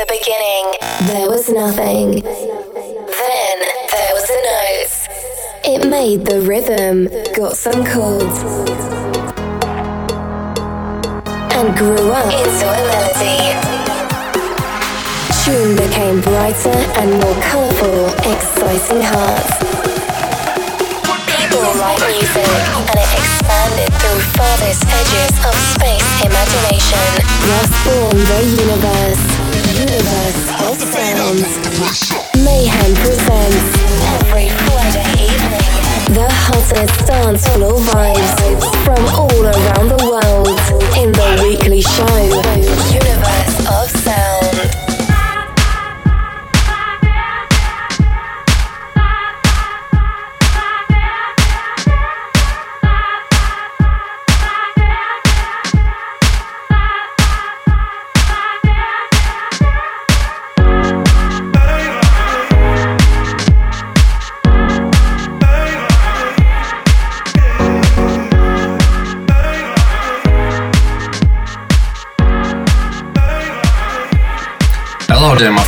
the beginning, there was nothing. Then there was a note. It made the rhythm, got some chords, and grew up into a melody. Tune became brighter and more colourful, exciting hearts. People write music, and it expanded through farthest edges of space imagination. Thus born the universe. Mayhem presents every Friday evening. The hottest dance floor vibes from all around the world in the weekly show, Universe of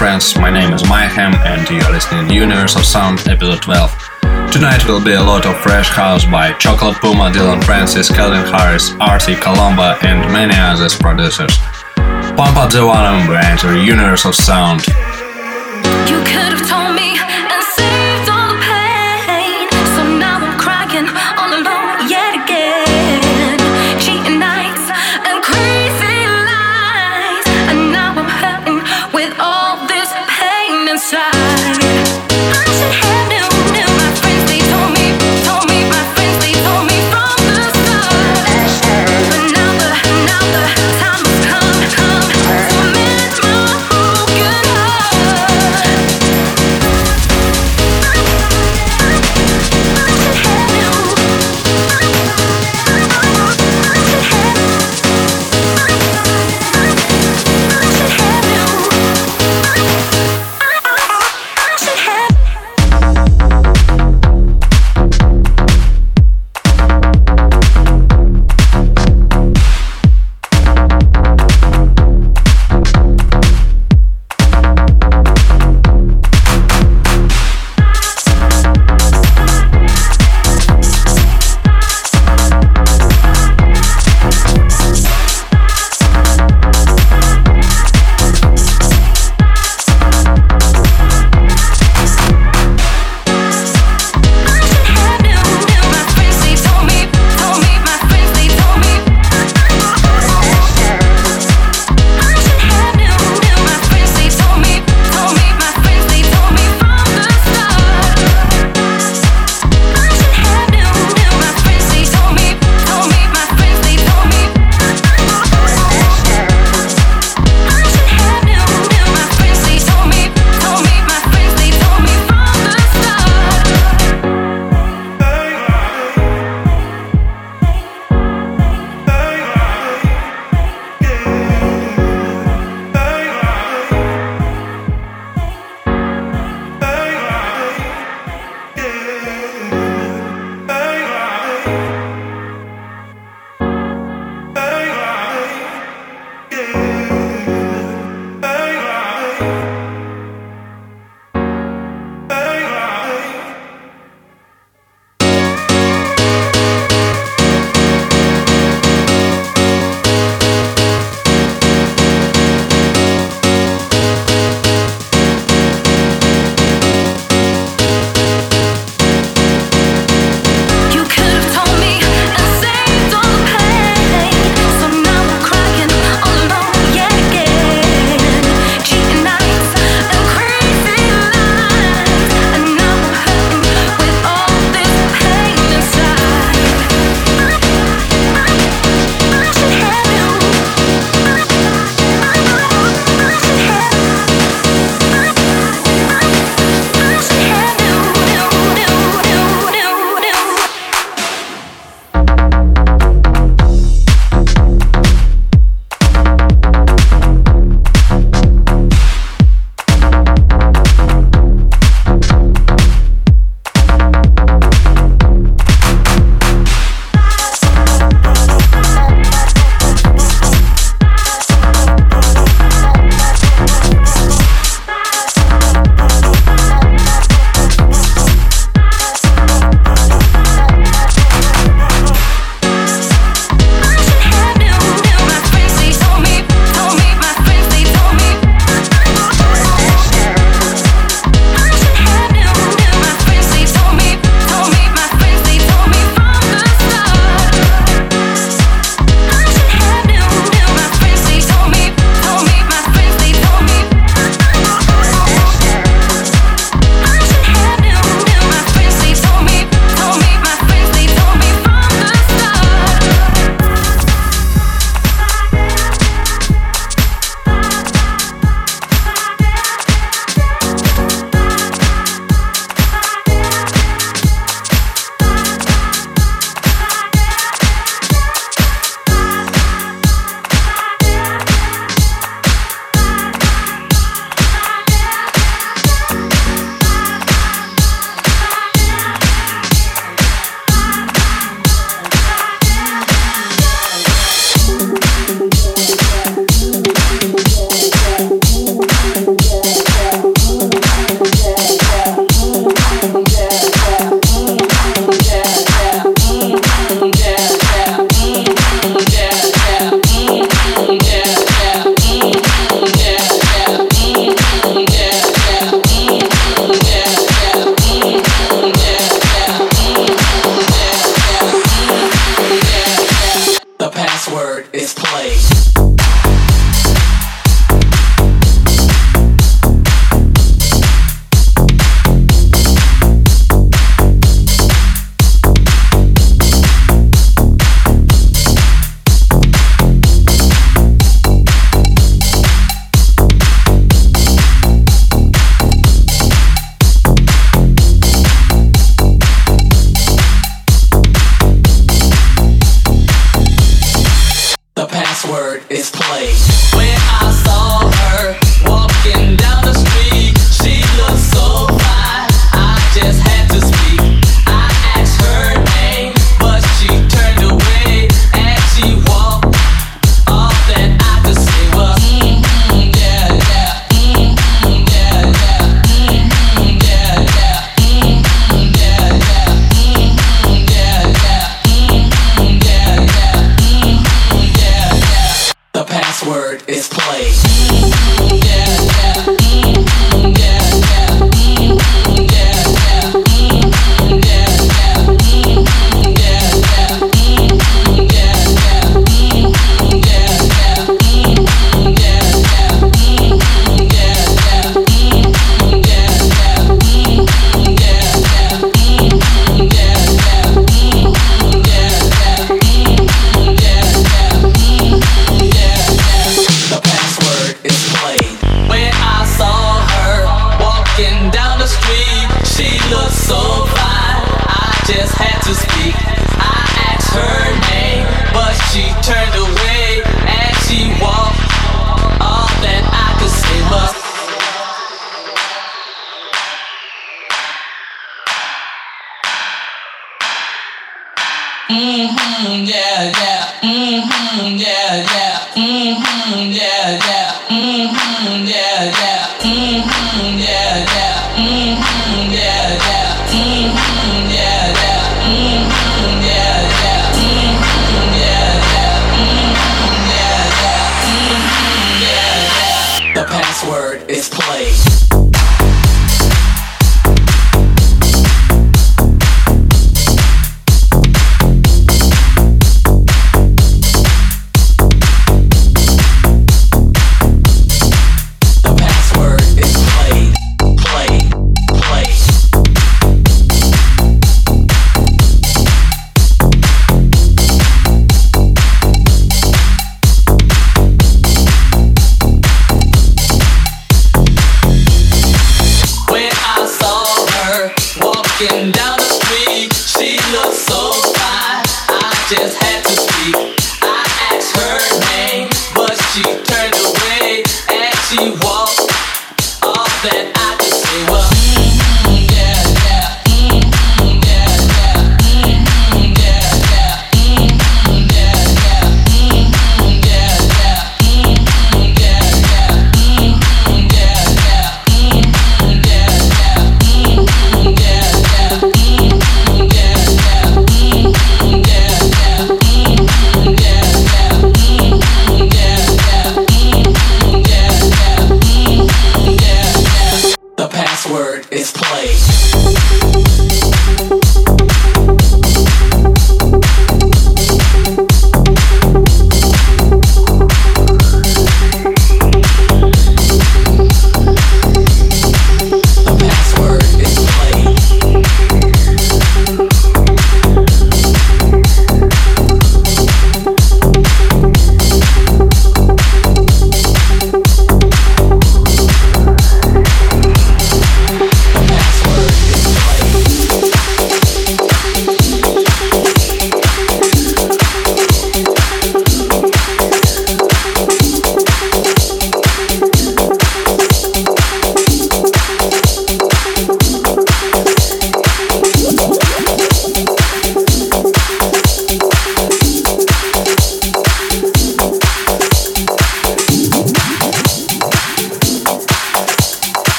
friends. My name is Mayhem, and you are listening to Universe of Sound, episode 12. Tonight will be a lot of fresh house by Chocolate Puma, Dillon Francis, Calvin Harris, Artie Colomba, and many other producers. Pump up the volume, we enter Universe of Sound.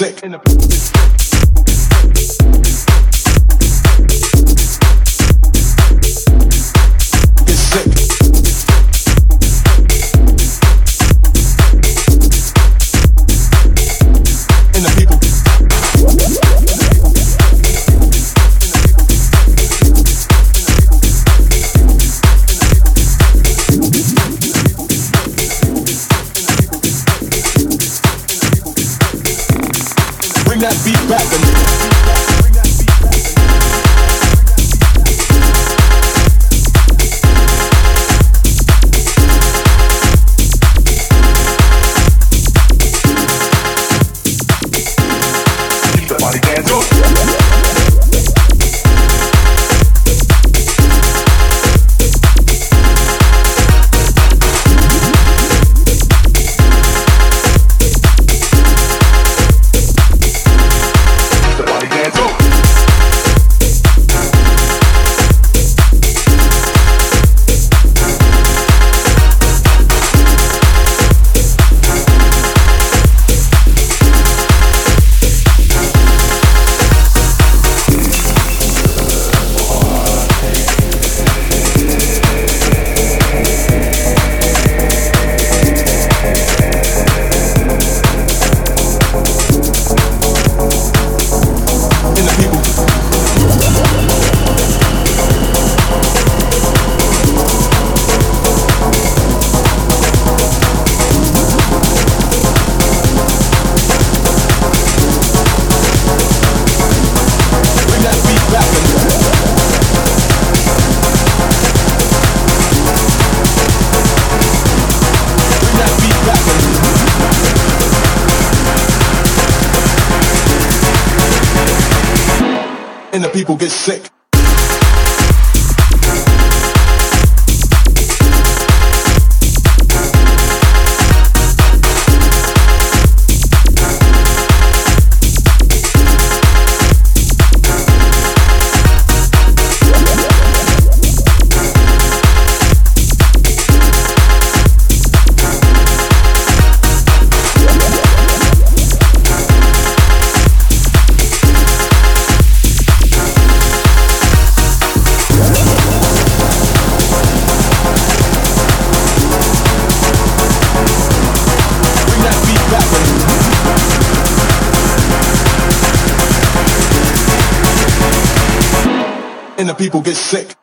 Sick. That be back people get sick.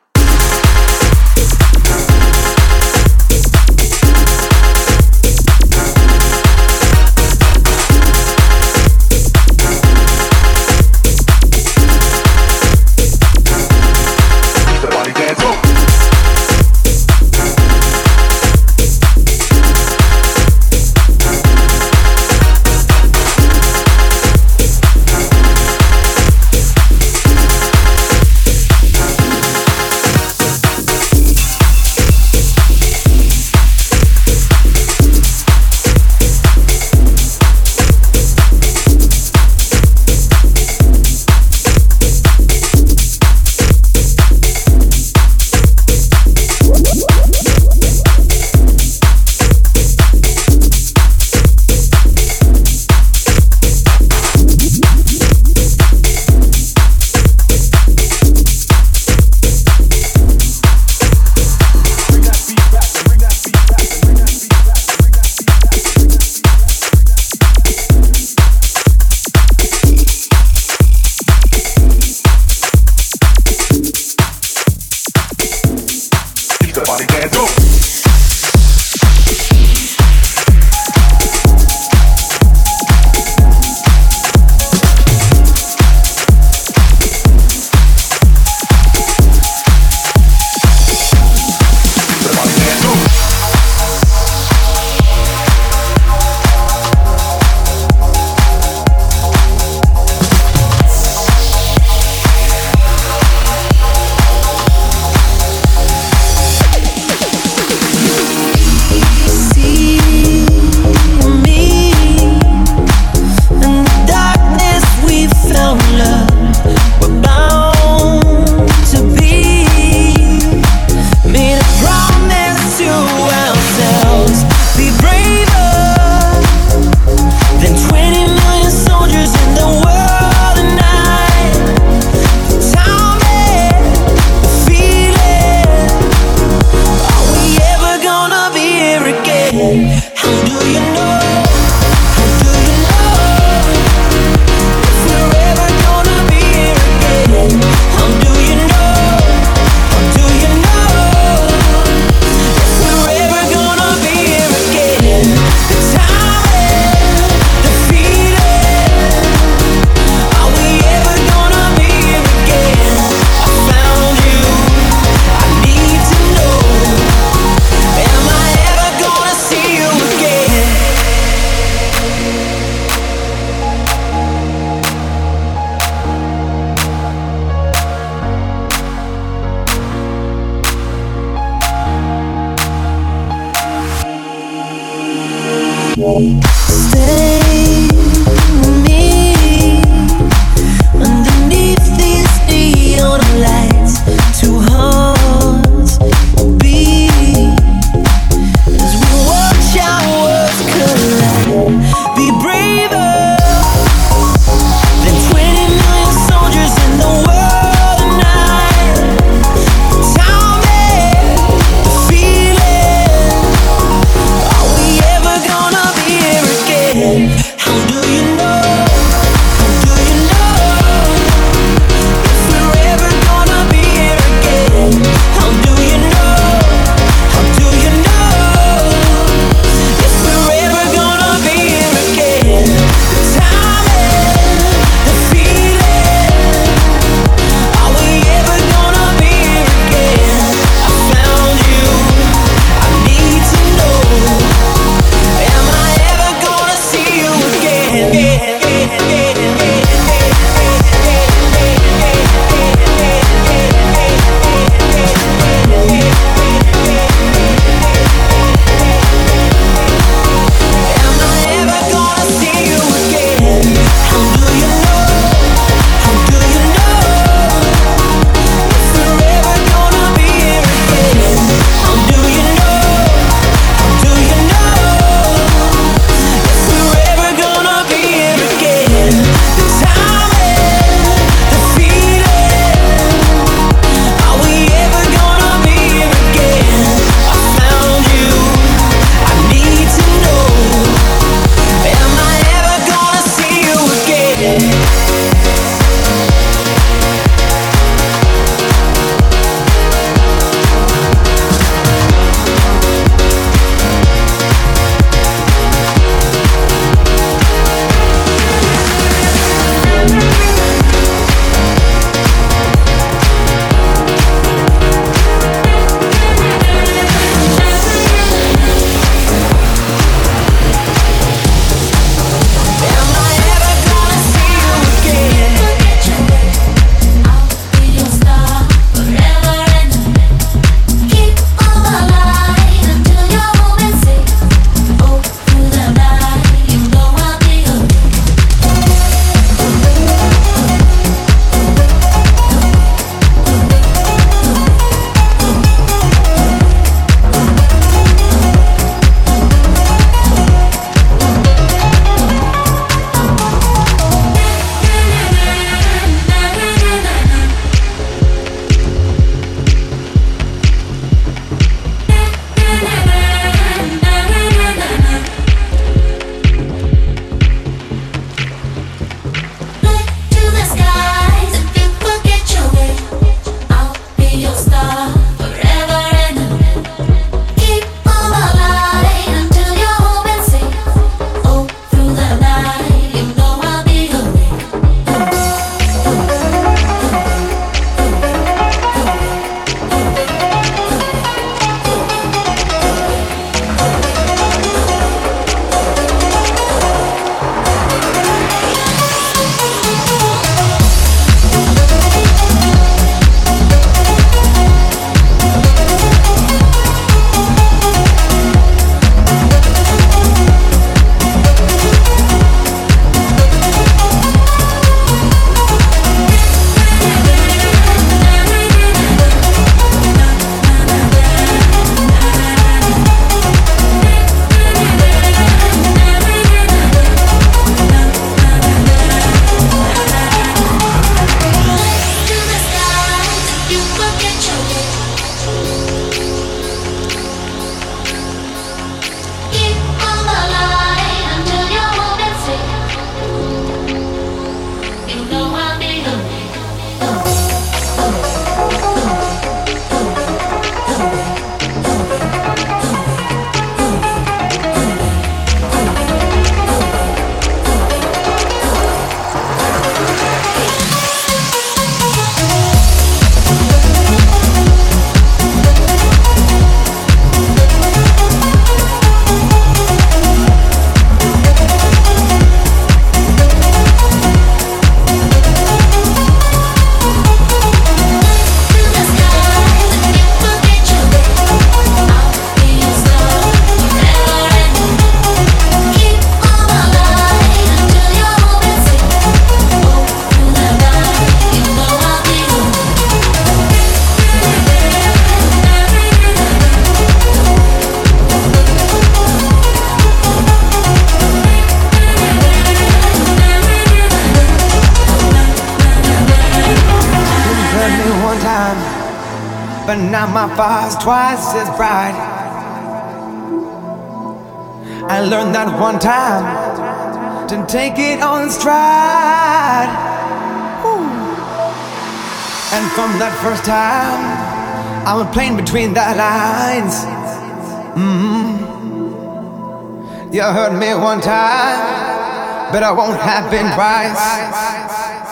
And from that first time, I was playing between the lines. Mm-hmm. You heard me one time, but I won't happen twice.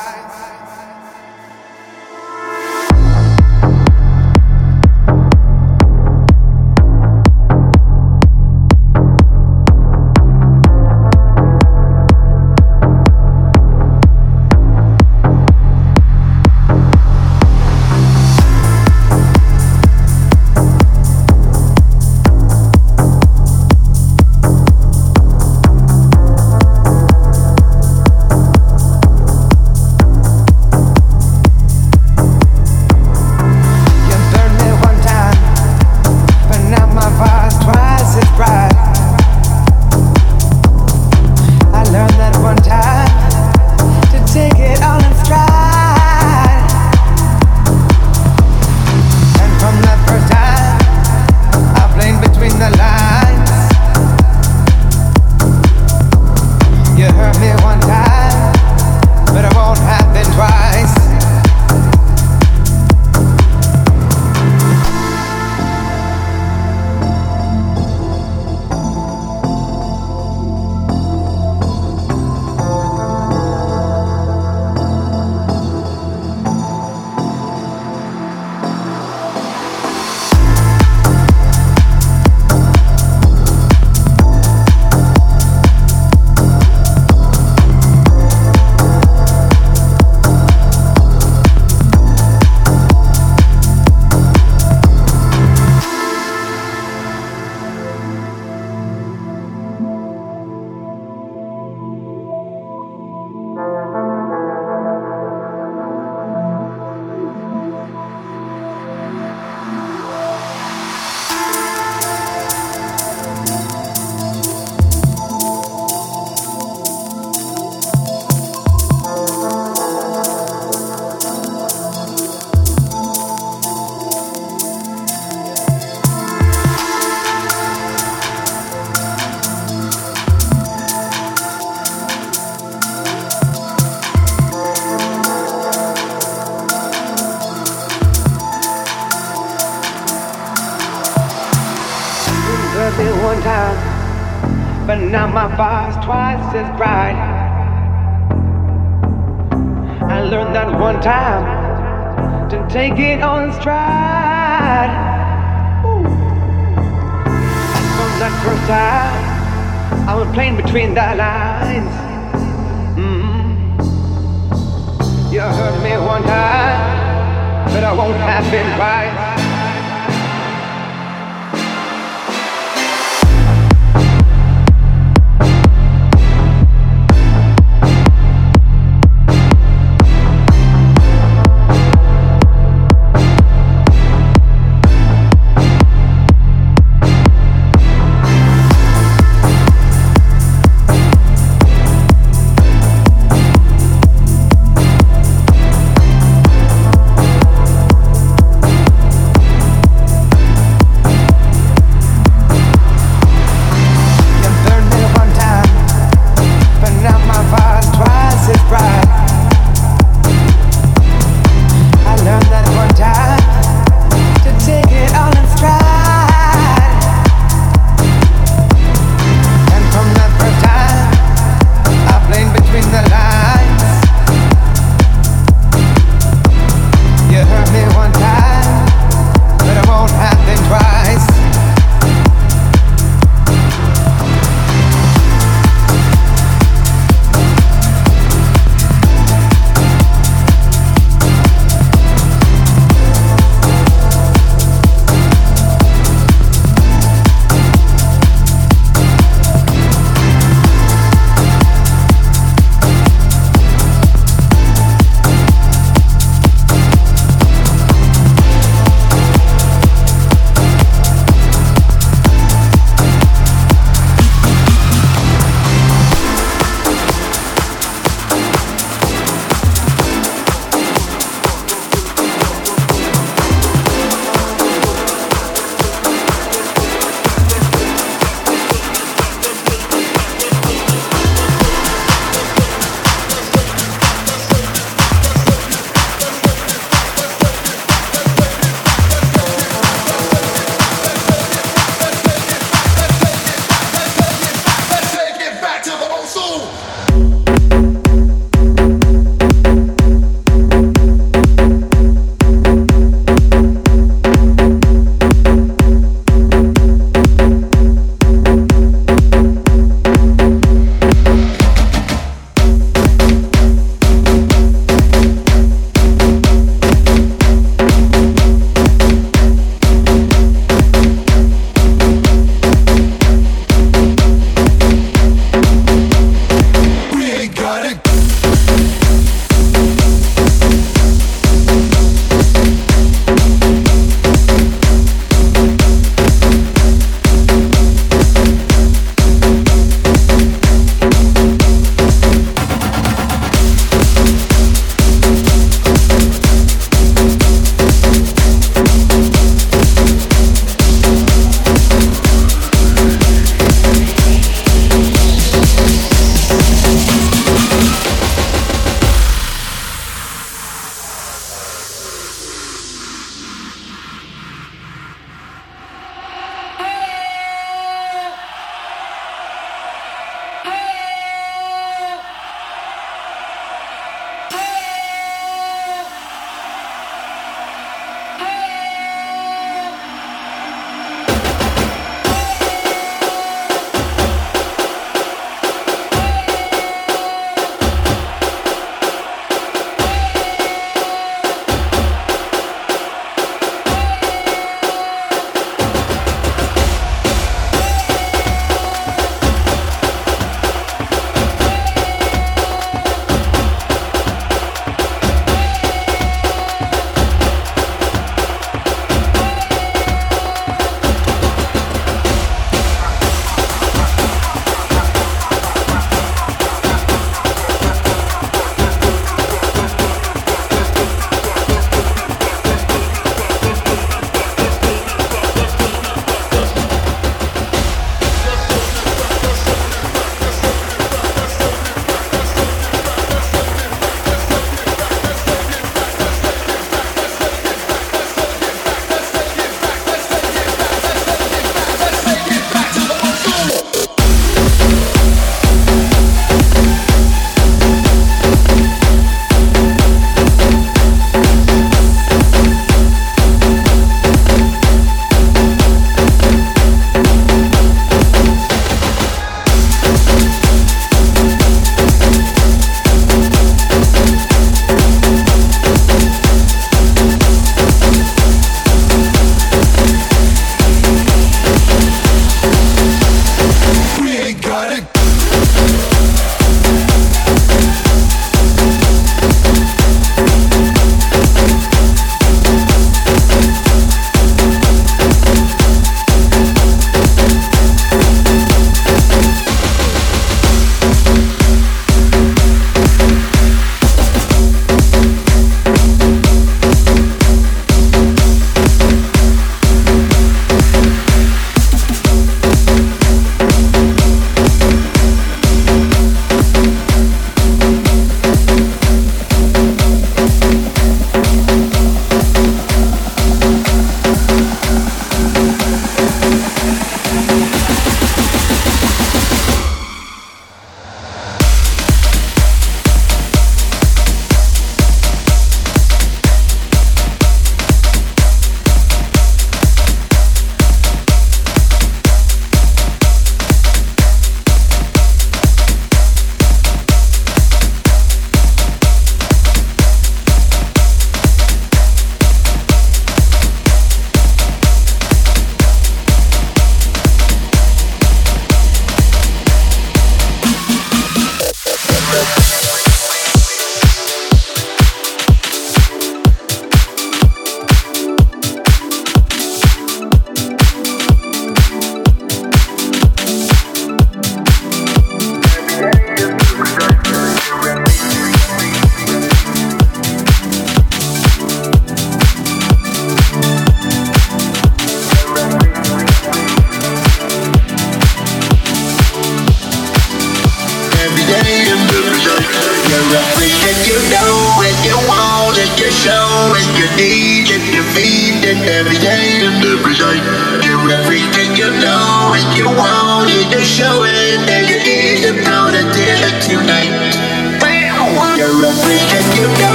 princess bride. I learned that one time to take it on stride. Ooh. From that first time, I was playing between the lines. Mm-hmm. You heard me one time, but I won't have been right.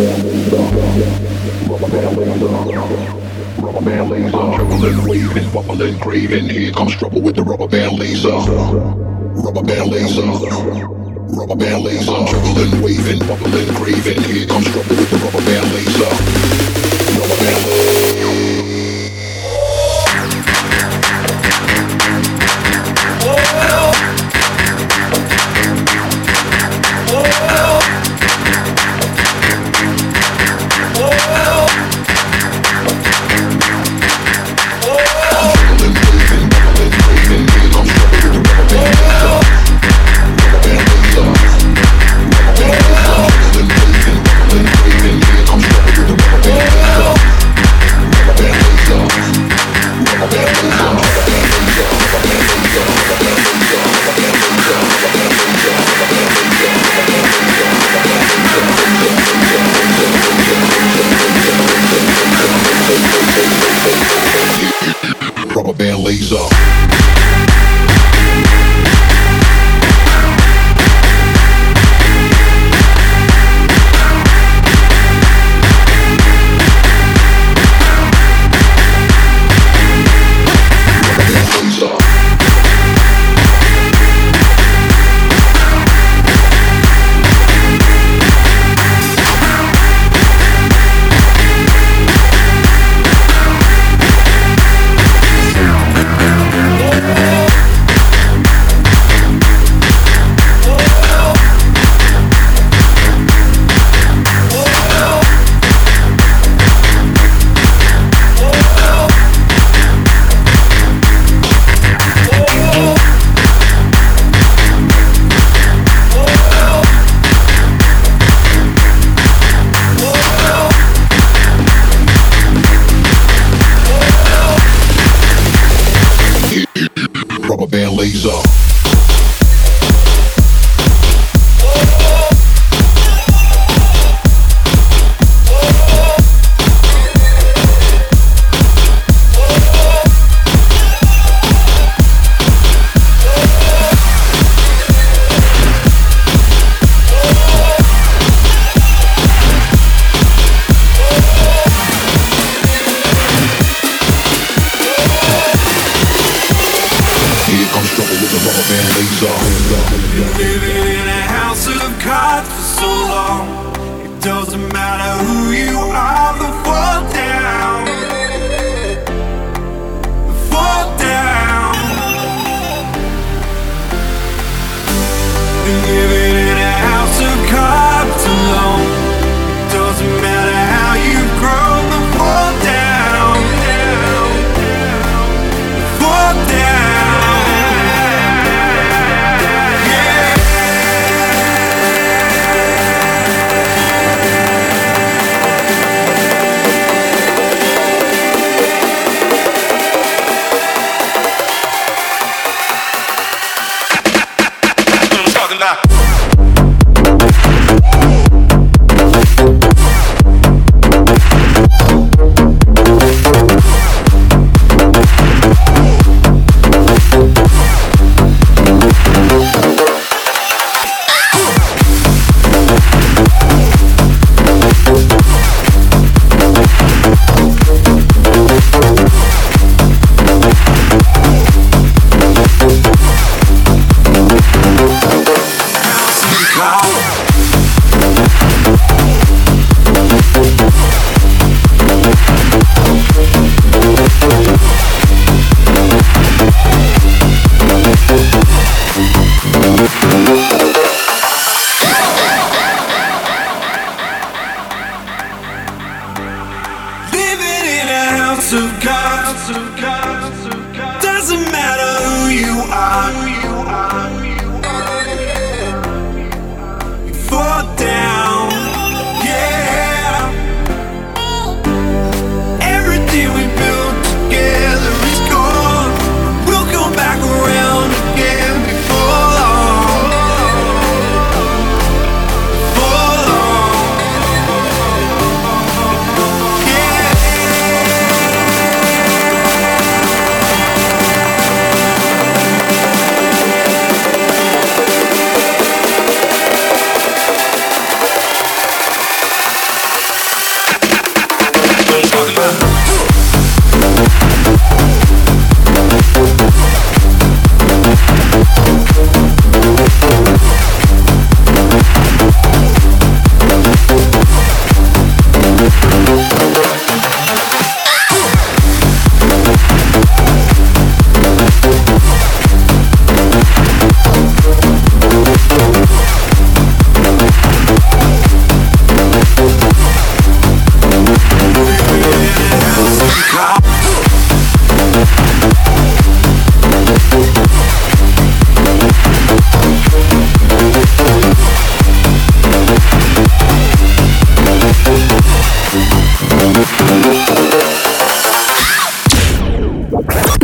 Rubber band laser, juggling, waving, bubbling, craving. Here comes trouble with the rubber band laser. Rubber band laser. Rubber band laser, juggling, waving, bubbling, craving. Here comes trouble with the rubber band laser.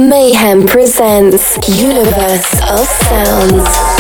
Mayhem presents Universe of Sounds.